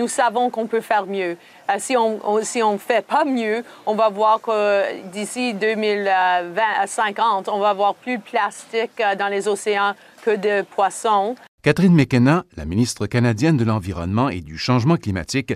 nous savons qu'on peut faire mieux. Euh, si on ne si on fait pas mieux, on va voir que d'ici 2050, on va avoir plus de plastique dans les océans que de poissons. Catherine McKenna, la ministre canadienne de l'Environnement et du Changement climatique,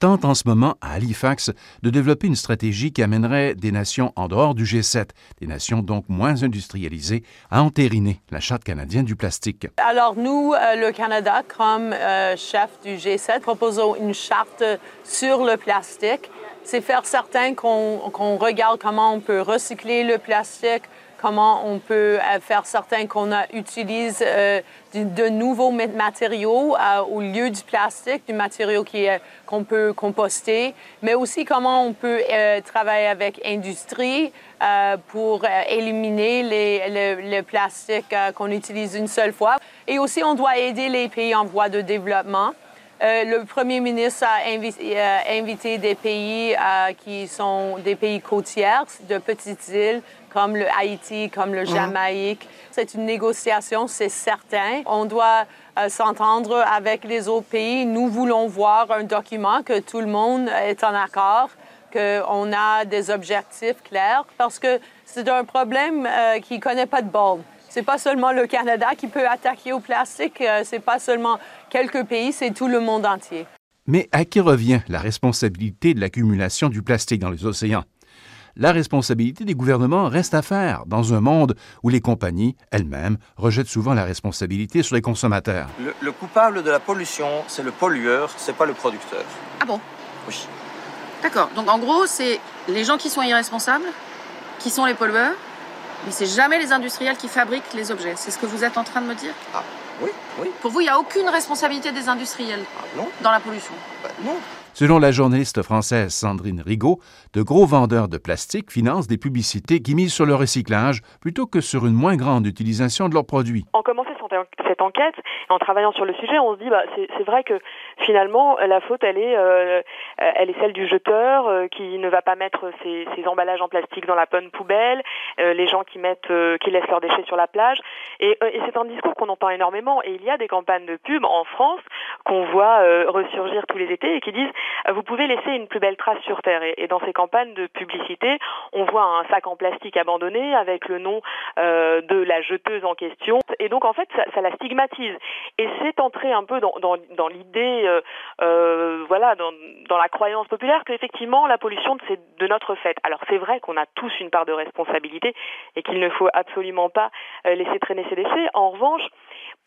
tente en ce moment à Halifax de développer une stratégie qui amènerait des nations en dehors du G7, des nations donc moins industrialisées, à entériner la Charte canadienne du plastique. Alors nous, euh, le Canada, comme euh, chef du G7, proposons une charte sur le plastique. C'est faire certain qu'on regarde comment on peut recycler le plastique, comment on peut euh, faire certain qu'on utilise euh, de, nouveaux matériaux euh, au lieu du plastique, du matériau qu'on peut composter, mais aussi comment on peut travailler avec l'industrie pour éliminer les, le, plastique qu'on utilise une seule fois. Et aussi, on doit aider les pays en voie de développement. Le premier ministre a invité, des pays qui sont des pays côtiers, de petites îles, comme le Haïti, comme le mhm. Jamaïque. C'est une négociation, c'est certain. On doit euh, s'entendre avec les autres pays. Nous voulons voir un document que tout le monde est en accord, qu'on a des objectifs clairs, parce que c'est un problème euh, qui ne connaît pas de borne. C'est pas seulement le Canada qui peut attaquer au plastique, euh, c'est pas seulement quelques pays, c'est tout le monde entier. Mais à qui revient la responsabilité de l'accumulation du plastique dans les océans? la responsabilité des gouvernements reste à faire dans un monde où les compagnies elles-mêmes rejettent souvent la responsabilité sur les consommateurs. Le, coupable de la pollution, c'est le pollueur, c'est pas le producteur. Ah bon? Oui. D'accord. Donc en gros, c'est les gens qui sont irresponsables, qui sont les pollueurs, mais c'est jamais les industriels qui fabriquent les objets. C'est ce que vous êtes en train de me dire? Ah, oui, oui. Pour vous, il n'y a aucune responsabilité des industriels ah, non. dans la pollution bah, Non. Selon la journaliste française Sandrine Rigaud, de gros vendeurs de plastique financent des publicités qui misent sur le recyclage plutôt que sur une moins grande utilisation de leurs produits. En commençant cette enquête, en travaillant sur le sujet, on se dit bah c'est vrai que finalement la faute elle est euh, elle est celle du jeteur euh, qui ne va pas mettre ses, ses, emballages en plastique dans la bonne poubelle, euh, les gens qui mettent qui laissent leurs déchets sur la plage. Et, et c'est un discours qu'on entend énormément. Et il y a des campagnes de pub en France qu'on voit ressurgir tous les étés et qui disent vous pouvez laisser une plus belle trace sur terre. Et, dans ces campagnes de publicité on voit un sac en plastique abandonné avec le nom de la jeteuse en question. Et donc en fait ça, ça la stigmatise. Et c'est entré un peu dans, dans, dans l'idée, euh, euh, voilà, dans, la croyance populaire qu'effectivement la pollution c'est de notre fait. Alors c'est vrai qu'on a tous une part de responsabilité et qu'il ne faut absolument pas euh, laisser traîner ces déchets. En revanche,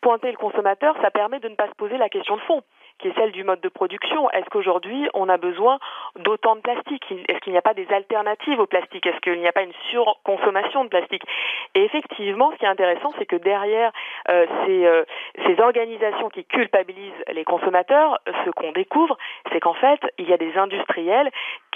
pointer le consommateur, ça permet de ne pas se poser la question de fond qui est celle du mode de production. Est-ce qu'aujourd'hui, on a besoin d'autant de plastique? Est-ce qu'il n'y a pas des alternatives au plastique? Est-ce qu'il n'y a pas une surconsommation de plastique? Et effectivement, ce qui est intéressant, c'est que derrière euh, euh, ces organisations qui culpabilisent les consommateurs, ce qu'on découvre, c'est qu'en fait, il y a des industriels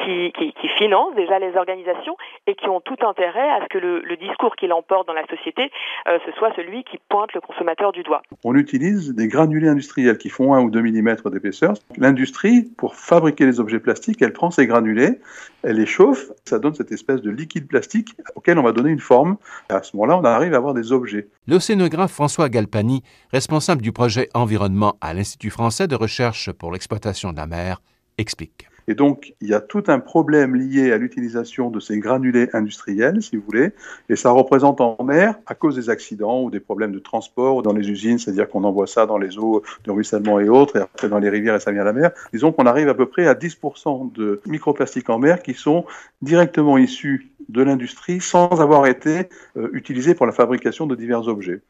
qui, qui, qui, financent déjà les organisations et qui ont tout intérêt à ce que le, le discours qui l'emporte dans la société, euh, ce soit celui qui pointe le consommateur du doigt. On utilise des granulés industriels qui font 1 ou 2 mm d'épaisseur. L'industrie, pour fabriquer les objets plastiques, elle prend ces granulés, elle les chauffe, ça donne cette espèce de liquide plastique auquel on va donner une forme. à ce moment-là, on arrive à avoir des objets. L'océanographe François Galpani, responsable du projet Environnement à l'Institut français de recherche pour l'exploitation de la mer, explique. Et donc, il y a tout un problème lié à l'utilisation de ces granulés industriels, si vous voulez, et ça représente en mer, à cause des accidents ou des problèmes de transport dans les usines, c'est-à-dire qu'on envoie ça dans les eaux de ruissellement et autres, et après dans les rivières et ça vient à la mer, disons qu'on arrive à peu près à 10% de microplastiques en mer qui sont directement issus de l'industrie sans avoir été euh, utilisés pour la fabrication de divers objets.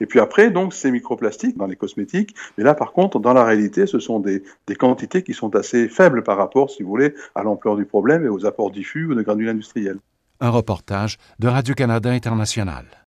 Et puis après, donc, ces microplastiques dans les cosmétiques. Mais là, par contre, dans la réalité, ce sont des, des quantités qui sont assez faibles par rapport, si vous voulez, à l'ampleur du problème et aux apports diffus ou de granules industriels. Un reportage de Radio-Canada International.